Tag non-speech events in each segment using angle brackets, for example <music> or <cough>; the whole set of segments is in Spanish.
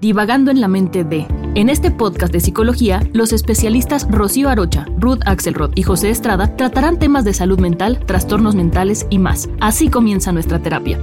Divagando en la mente de. En este podcast de psicología, los especialistas Rocío Arocha, Ruth Axelrod y José Estrada tratarán temas de salud mental, trastornos mentales y más. Así comienza nuestra terapia.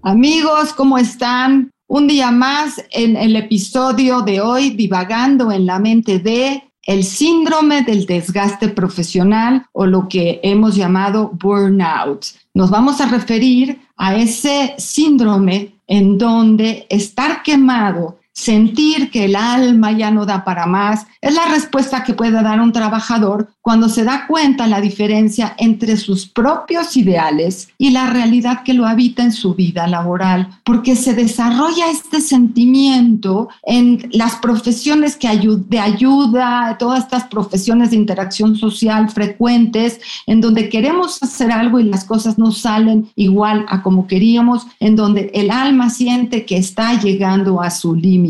Amigos, ¿cómo están? Un día más en el episodio de hoy, divagando en la mente de el síndrome del desgaste profesional o lo que hemos llamado burnout. Nos vamos a referir a ese síndrome en donde estar quemado, sentir que el alma ya no da para más, es la respuesta que puede dar un trabajador cuando se da cuenta la diferencia entre sus propios ideales y la realidad que lo habita en su vida laboral, porque se desarrolla este sentimiento en las profesiones que de ayuda, todas estas profesiones de interacción social frecuentes, en donde queremos hacer algo y las cosas no salen igual a como queríamos, en donde el alma siente que está llegando a su límite.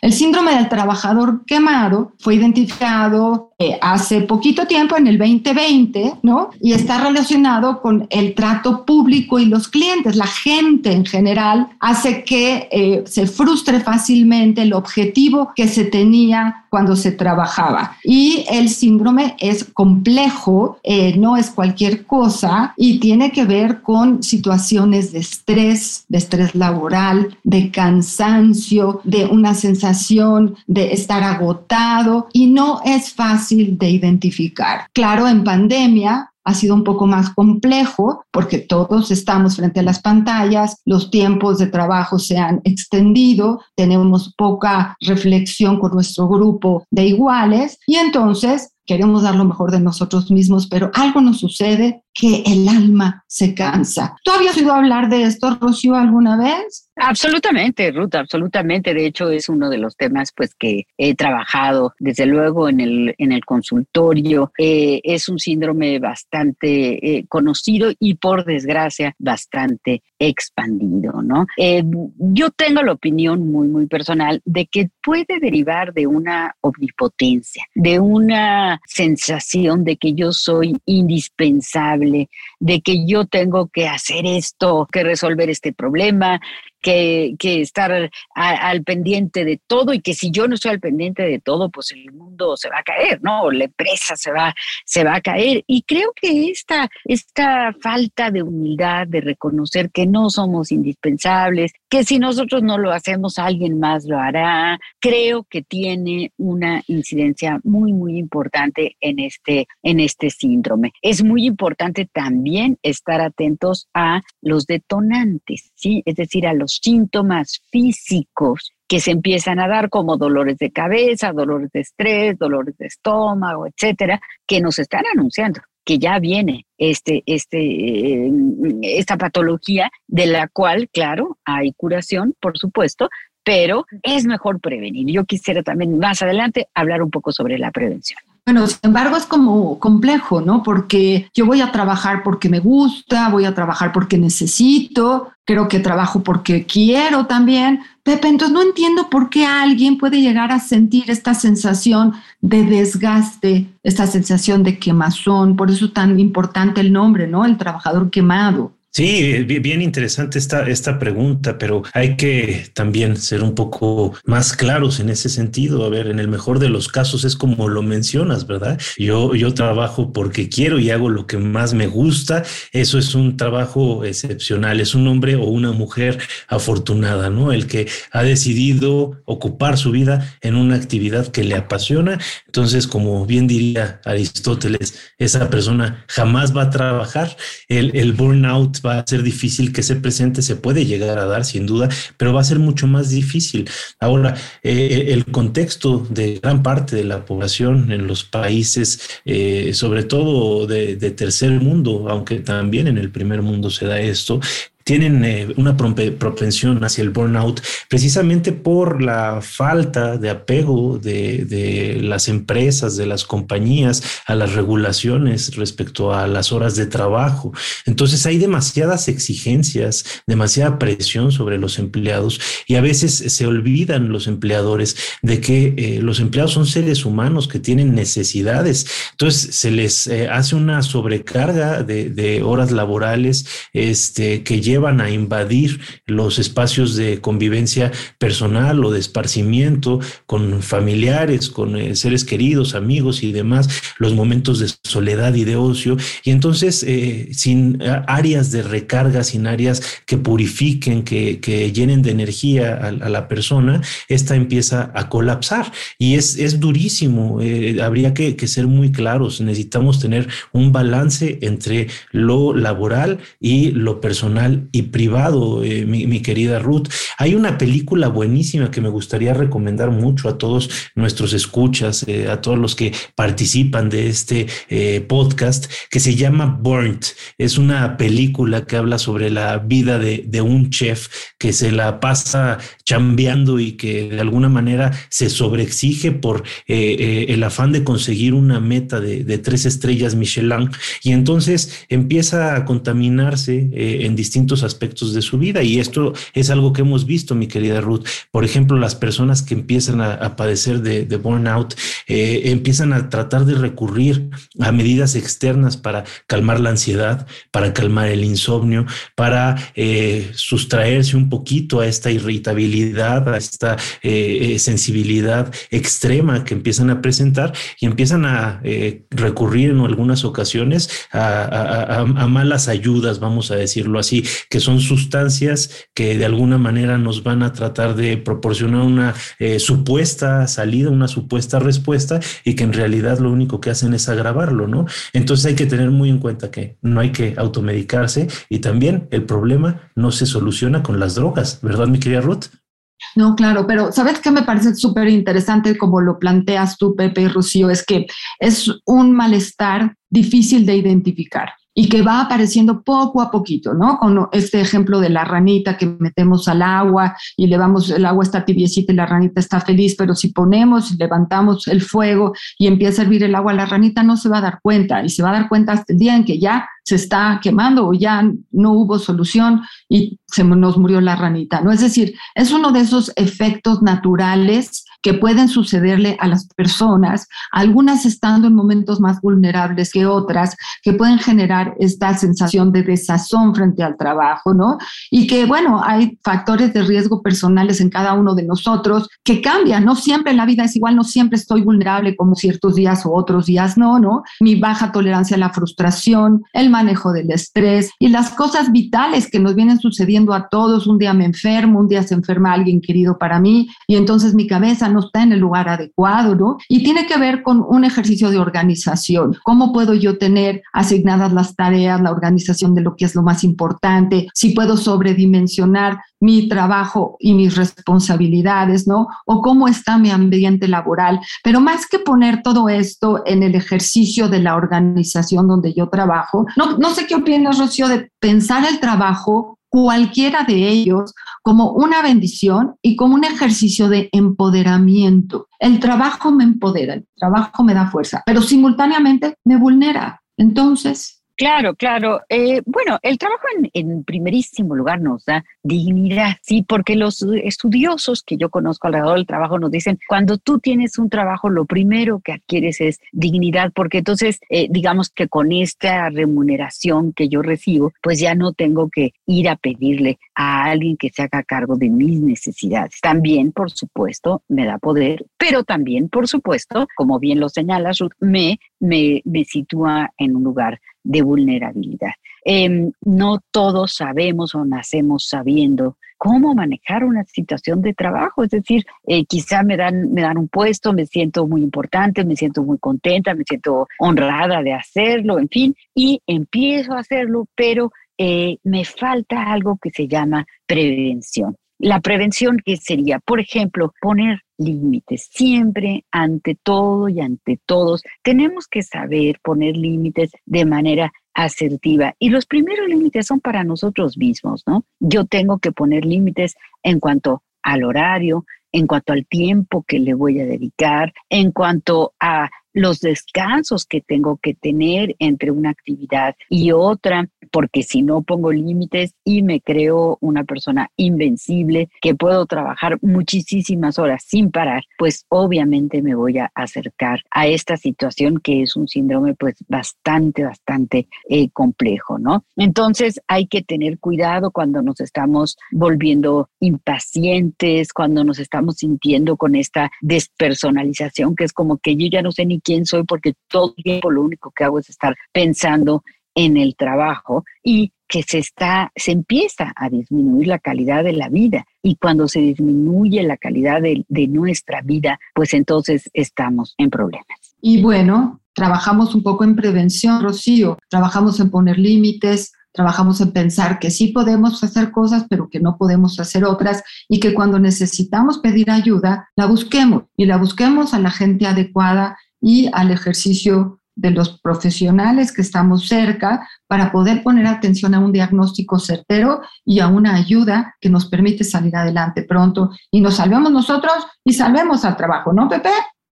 El síndrome del trabajador quemado fue identificado eh, hace poquito tiempo, en el 2020, ¿no? Y está relacionado con el trato público y los clientes. La gente en general hace que eh, se frustre fácilmente el objetivo que se tenía cuando se trabajaba. Y el síndrome es complejo, eh, no es cualquier cosa y tiene que ver con situaciones de estrés, de estrés laboral, de cansancio, de una sensación de estar agotado y no es fácil de identificar. Claro, en pandemia ha sido un poco más complejo porque todos estamos frente a las pantallas, los tiempos de trabajo se han extendido, tenemos poca reflexión con nuestro grupo de iguales y entonces queremos dar lo mejor de nosotros mismos, pero algo nos sucede que el alma se cansa. ¿Tú habías oído hablar de esto, Rocío, alguna vez? Absolutamente, Ruth, absolutamente. De hecho, es uno de los temas pues que he trabajado desde luego en el, en el consultorio. Eh, es un síndrome bastante eh, conocido y por desgracia bastante expandido, ¿no? Eh, yo tengo la opinión muy, muy personal de que puede derivar de una omnipotencia, de una sensación de que yo soy indispensable, de que yo tengo que hacer esto, que resolver este problema, que, estar al pendiente de todo y que si yo no estoy al pendiente de todo, pues el mundo se va a caer, ¿no? La empresa se va, se va a caer. Y creo que esta, esta falta de humildad, de reconocer que no somos indispensables, que si nosotros no lo hacemos, alguien más lo hará, creo que tiene una incidencia muy, muy importante en este, en este síndrome. Es muy importante también estar atentos a los detonantes, ¿sí? Es decir, a los síntomas físicos que se empiezan a dar como dolores de cabeza, dolores de estrés, dolores de estómago, etcétera, que nos están anunciando que ya viene este, este, eh, esta patología de la cual, claro, hay curación, por supuesto, pero es mejor prevenir. Yo quisiera también más adelante hablar un poco sobre la prevención. Bueno, sin embargo es como complejo, ¿no? Porque yo voy a trabajar porque me gusta, voy a trabajar porque necesito, creo que trabajo porque quiero también. Pepe, entonces no entiendo por qué alguien puede llegar a sentir esta sensación de desgaste, esta sensación de quemazón, por eso es tan importante el nombre, ¿no? El trabajador quemado. Sí, bien interesante esta, esta pregunta, pero hay que también ser un poco más claros en ese sentido. A ver, en el mejor de los casos es como lo mencionas, ¿verdad? Yo, yo trabajo porque quiero y hago lo que más me gusta. Eso es un trabajo excepcional. Es un hombre o una mujer afortunada, ¿no? El que ha decidido ocupar su vida en una actividad que le apasiona. Entonces, como bien diría Aristóteles, esa persona jamás va a trabajar. El, el burnout va a ser difícil que se presente, se puede llegar a dar sin duda, pero va a ser mucho más difícil. Ahora, eh, el contexto de gran parte de la población en los países, eh, sobre todo de, de tercer mundo, aunque también en el primer mundo se da esto, tienen eh, una propensión hacia el burnout precisamente por la falta de apego de, las empresas, de las compañías a las regulaciones respecto a las horas de trabajo. Entonces hay demasiadas exigencias, demasiada presión sobre los empleados y a veces se olvidan los empleadores de que eh, los empleados son seres humanos que tienen necesidades. Entonces se les eh, hace una sobrecarga de, de horas laborales este, que lleva a invadir los espacios de convivencia personal o de esparcimiento con familiares, con eh, seres queridos, amigos y demás, los momentos de soledad y de ocio. Y entonces, eh, sin áreas de recarga, sin áreas que purifiquen, que, llenen de energía a, la persona, esta empieza a colapsar. Y es, es durísimo. Eh, habría que, que ser muy claros. Necesitamos tener un balance entre lo laboral y lo personal y privado, eh, mi, querida Ruth. Hay una película buenísima que me gustaría recomendar mucho a todos nuestros escuchas, eh, a todos los que participan de este eh, podcast, que se llama Burnt. Es una película que habla sobre la vida de, un chef que se la pasa chambeando y que de alguna manera se sobreexige por el afán de conseguir una meta de, de, tres estrellas Michelin y entonces empieza a contaminarse en distintos aspectos de su vida. Y esto es algo que hemos visto, mi querida Ruth. Por ejemplo, las personas que empiezan a, padecer de, burnout eh, empiezan a tratar de recurrir a medidas externas para calmar la ansiedad, para calmar el insomnio, para eh, sustraerse un poquito a esta irritabilidad, a esta eh, sensibilidad extrema que empiezan a presentar y empiezan a recurrir en algunas ocasiones a, a malas ayudas, vamos a decirlo así, que son sustancias que de alguna manera nos van a tratar de proporcionar una eh, supuesta salida, una supuesta respuesta y que en realidad lo único que hacen es agravarlo, ¿no? Entonces hay que tener muy en cuenta que no hay que automedicarse y también el problema no se soluciona con las drogas, ¿verdad, mi querida Ruth? No, claro, pero ¿sabes qué me parece súper interesante como lo planteas tú, Pepe y Rocío? Es que es un malestar difícil de identificar y que va apareciendo poco a poquito, ¿no? Con este ejemplo de la ranita que metemos al agua y le vamos, el agua está tibiecita y la ranita está feliz, pero si ponemos levantamos el fuego y empieza a hervir el agua, la ranita no se va a dar cuenta y se va a dar cuenta hasta el día en que ya se está quemando o ya no hubo solución y se nos murió la ranita, ¿no? Es decir, es uno de esos efectos naturales que pueden sucederle a las personas, algunas estando en momentos más vulnerables que otras, que pueden generar esta sensación de desazón frente al trabajo, ¿no? Y que, bueno, hay factores de riesgo personales en cada uno de nosotros que cambian, no siempre la vida es igual, no siempre estoy vulnerable como ciertos días o otros días no, ¿no? Mi baja tolerancia a la frustración, el manejo del estrés y las cosas vitales que nos vienen sucediendo a todos. Un día me enfermo, un día se enferma alguien querido para mí y entonces mi cabeza no está en el lugar adecuado, ¿no? Y tiene que ver con un ejercicio de organización. ¿Cómo puedo yo tener asignadas las tareas, la organización de lo que es lo más importante? Si puedo sobredimensionar mi trabajo y mis responsabilidades, ¿no? O cómo está mi ambiente laboral. Pero más que poner todo esto en el ejercicio de la organización donde yo trabajo, no, sé qué opinas, Rocío, de pensar el trabajo cualquiera de ellos como una bendición y como un ejercicio de empoderamiento. El trabajo me empodera, el trabajo me da fuerza, pero simultáneamente me vulnera. Entonces, Claro, claro. Eh, bueno, el trabajo en, primerísimo lugar nos da dignidad, sí, porque los estudiosos que yo conozco alrededor del trabajo nos dicen, cuando tú tienes un trabajo, lo primero que adquieres es dignidad, porque entonces, eh, digamos que con esta remuneración que yo recibo, pues ya no tengo que ir a pedirle a alguien que se haga cargo de mis necesidades. También, por supuesto, me da poder, pero también, por supuesto, como bien lo señalas, me, me, me sitúa en un lugar de vulnerabilidad. Em, no todos sabemos o nacemos sabiendo cómo manejar una situación de trabajo. Es decir, eh, quizá me dan, me dan un puesto, me siento muy importante, me siento muy contenta, me siento honrada de hacerlo, en fin, y empiezo a hacerlo, pero eh, me falta algo que se llama prevención. La prevención que sería, por ejemplo, poner límites. Siempre, ante todo y ante todos, tenemos que saber poner límites de manera asertiva. Y los primeros límites son para nosotros mismos, ¿no? Yo tengo que poner límites en cuanto al horario, en cuanto al tiempo que le voy a dedicar, en cuanto a los descansos que tengo que tener entre una actividad y otra, porque si no pongo límites y me creo una persona invencible que puedo trabajar muchísimas horas sin parar, pues obviamente me voy a acercar a esta situación que es un síndrome pues bastante, bastante eh, complejo, ¿no? Entonces hay que tener cuidado cuando nos estamos volviendo impacientes, cuando nos estamos sintiendo con esta despersonalización que es como que yo ya no sé ni quién soy porque todo el tiempo lo único que hago es estar pensando en el trabajo y que se está, se empieza a disminuir la calidad de la vida. Y cuando se disminuye la calidad de, de nuestra vida, pues entonces estamos en problemas. Y bueno, trabajamos un poco en prevención, Rocío, trabajamos en poner límites, trabajamos en pensar que sí podemos hacer cosas, pero que no podemos hacer otras y que cuando necesitamos pedir ayuda, la busquemos y la busquemos a la gente adecuada y al ejercicio de los profesionales que estamos cerca para poder poner atención a un diagnóstico certero y a una ayuda que nos permite salir adelante pronto y nos salvemos nosotros y salvemos al trabajo, ¿no, Pepe?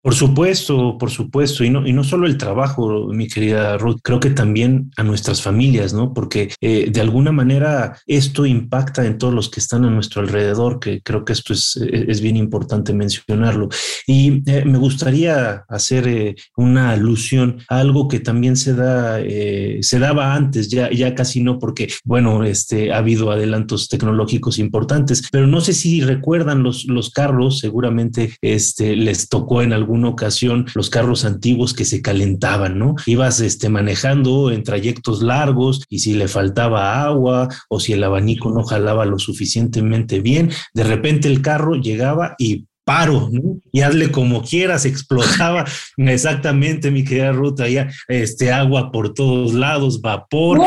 Por supuesto, por supuesto, y no, y no solo el trabajo, mi querida Ruth, creo que también a nuestras familias, ¿no? Porque eh, de alguna manera esto impacta en todos los que están a nuestro alrededor, que creo que esto es, eh, es bien importante mencionarlo. Y eh, me gustaría hacer una alusión a algo que también se da, se daba antes, ya, ya casi no, porque, bueno, este, ha habido adelantos tecnológicos importantes, pero no sé si recuerdan los, los carros, seguramente este, les tocó en algún ocasión los carros antiguos que se calentaban, ¿no? Ibas este, manejando en trayectos largos y si le faltaba agua o si el abanico no jalaba lo suficientemente bien, de repente el carro llegaba y paro, ¿no? Y hazle como quieras, explotaba <laughs> exactamente, mi querida Ruta, ya este agua por todos lados, vapor,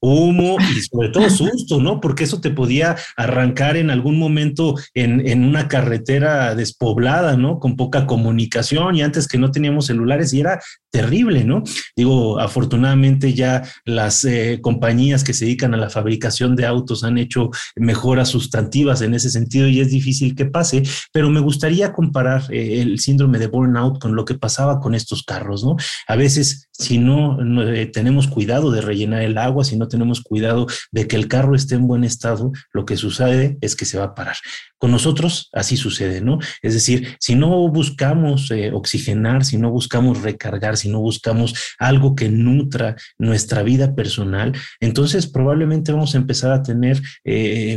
humo y sobre todo susto, ¿no? Porque eso te podía arrancar en algún momento en, en, una carretera despoblada, ¿no? Con poca comunicación y antes que no teníamos celulares y era terrible, ¿no? Digo, afortunadamente ya las eh, compañías que se dedican a la fabricación de autos han hecho mejoras sustantivas en ese sentido y es difícil que pase, pero me gustaría comparar eh, el síndrome de burnout con lo que pasaba con estos carros, ¿no? A veces, si no, eh, tenemos cuidado de rellenar el agua, si no tenemos cuidado de que el carro esté en buen estado, lo que sucede es que se va a parar. Con nosotros así sucede, ¿no? Es decir, si no buscamos eh, oxigenar, si no buscamos recargar, si no buscamos algo que nutra nuestra vida personal, entonces probablemente vamos a empezar a tener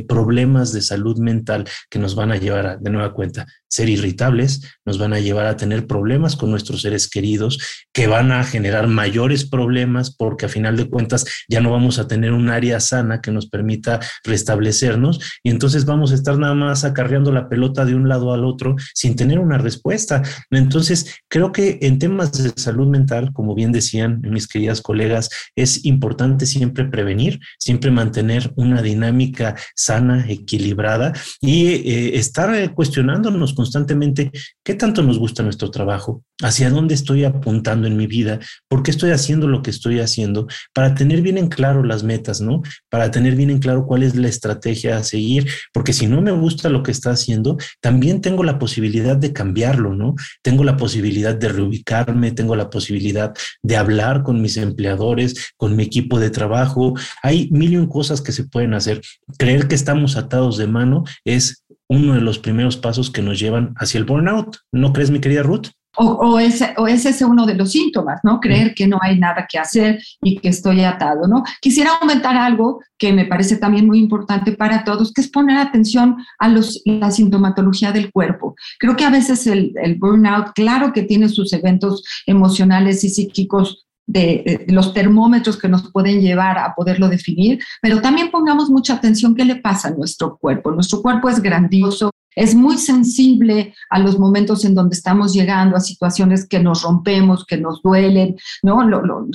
problemas de salud mental que nos van a llevar a, de nueva cuenta ser irritables, nos van a llevar a tener problemas con nuestros seres queridos, que van a generar mayores problemas porque a final de cuentas ya no vamos a tener un área sana que nos permita restablecernos y entonces vamos a estar nada más acarreando la pelota de un lado al otro sin tener una respuesta. Entonces, creo que en temas de salud mental, como bien decían mis queridas colegas, es importante siempre prevenir, siempre mantener una dinámica sana, equilibrada y eh, estar cuestionándonos constantemente qué tanto nos gusta nuestro trabajo, hacia dónde estoy apuntando en mi vida, por qué estoy haciendo lo que estoy haciendo, para tener bien en claro las metas, ¿no? Para tener bien en claro cuál es la estrategia a seguir, porque si no me gusta lo que está haciendo, también tengo la posibilidad de cambiarlo, ¿no? Tengo la posibilidad de reubicarme, tengo la posibilidad de hablar con mis empleadores, con mi equipo de trabajo. Hay mil y un cosas que se pueden hacer. Creer que estamos atados de mano es uno de los primeros pasos que nos llevan hacia el burnout. ¿No crees, mi querida Ruth? O, ese, o ese es uno de los síntomas, ¿no? Creer que no hay nada que hacer y que estoy atado, ¿no? Quisiera aumentar algo que me parece también muy importante para todos, que es poner atención a los, la sintomatología del cuerpo. Creo que a veces el, el burnout, claro que tiene sus eventos emocionales y psíquicos de, los termómetros que nos pueden llevar a poderlo definir, pero también pongamos mucha atención qué le pasa a nuestro cuerpo. Nuestro cuerpo es grandioso, es muy sensible a los momentos en donde estamos llegando a situaciones que nos rompemos, que nos duelen, ¿no?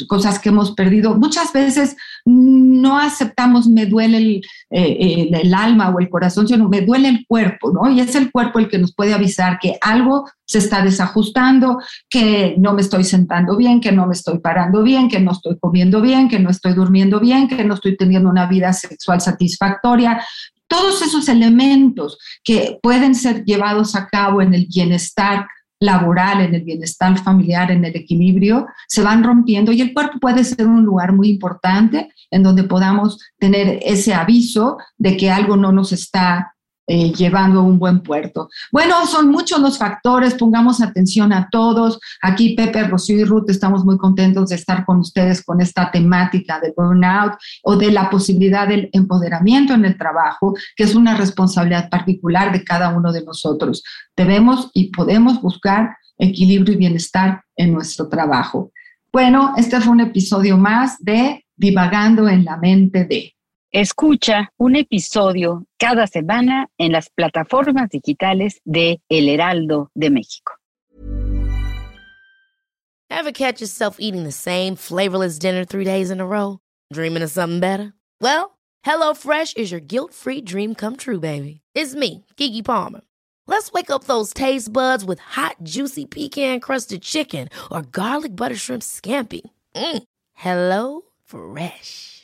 cosas que hemos perdido. Muchas veces no aceptamos me duele el, eh, el, alma o el corazón, sino me duele el cuerpo, ¿no? Y es el cuerpo el que nos puede avisar que algo se está desajustando, que no me estoy sentando bien, que no me estoy parando bien, que no estoy comiendo bien, que no estoy durmiendo bien, que no estoy teniendo una vida sexual satisfactoria, todos esos elementos que pueden ser llevados a cabo en el bienestar laboral, en el bienestar familiar, en el equilibrio, se van rompiendo y el cuerpo puede ser un lugar muy importante en donde podamos tener ese aviso de que algo no nos está eh, llevando a un buen puerto. Bueno, son muchos los factores, pongamos atención a todos. Aquí Pepe, Rocío y Ruth estamos muy contentos de estar con ustedes con esta temática del burnout o de la posibilidad del empoderamiento en el trabajo, que es una responsabilidad particular de cada uno de nosotros. Debemos y podemos buscar equilibrio y bienestar en nuestro trabajo. Bueno, este fue un episodio más de Divagando en la mente de. Escucha un episodio cada semana en las plataformas digitales de El Heraldo de México. Ever catch yourself eating the same flavorless dinner three days in a row? Dreaming of something better? Well, HelloFresh is your guilt-free dream come true, baby. It's me, Kiki Palmer. Let's wake up those taste buds with hot, juicy pecan-crusted chicken or garlic butter shrimp scampi. Mm. Hello Fresh.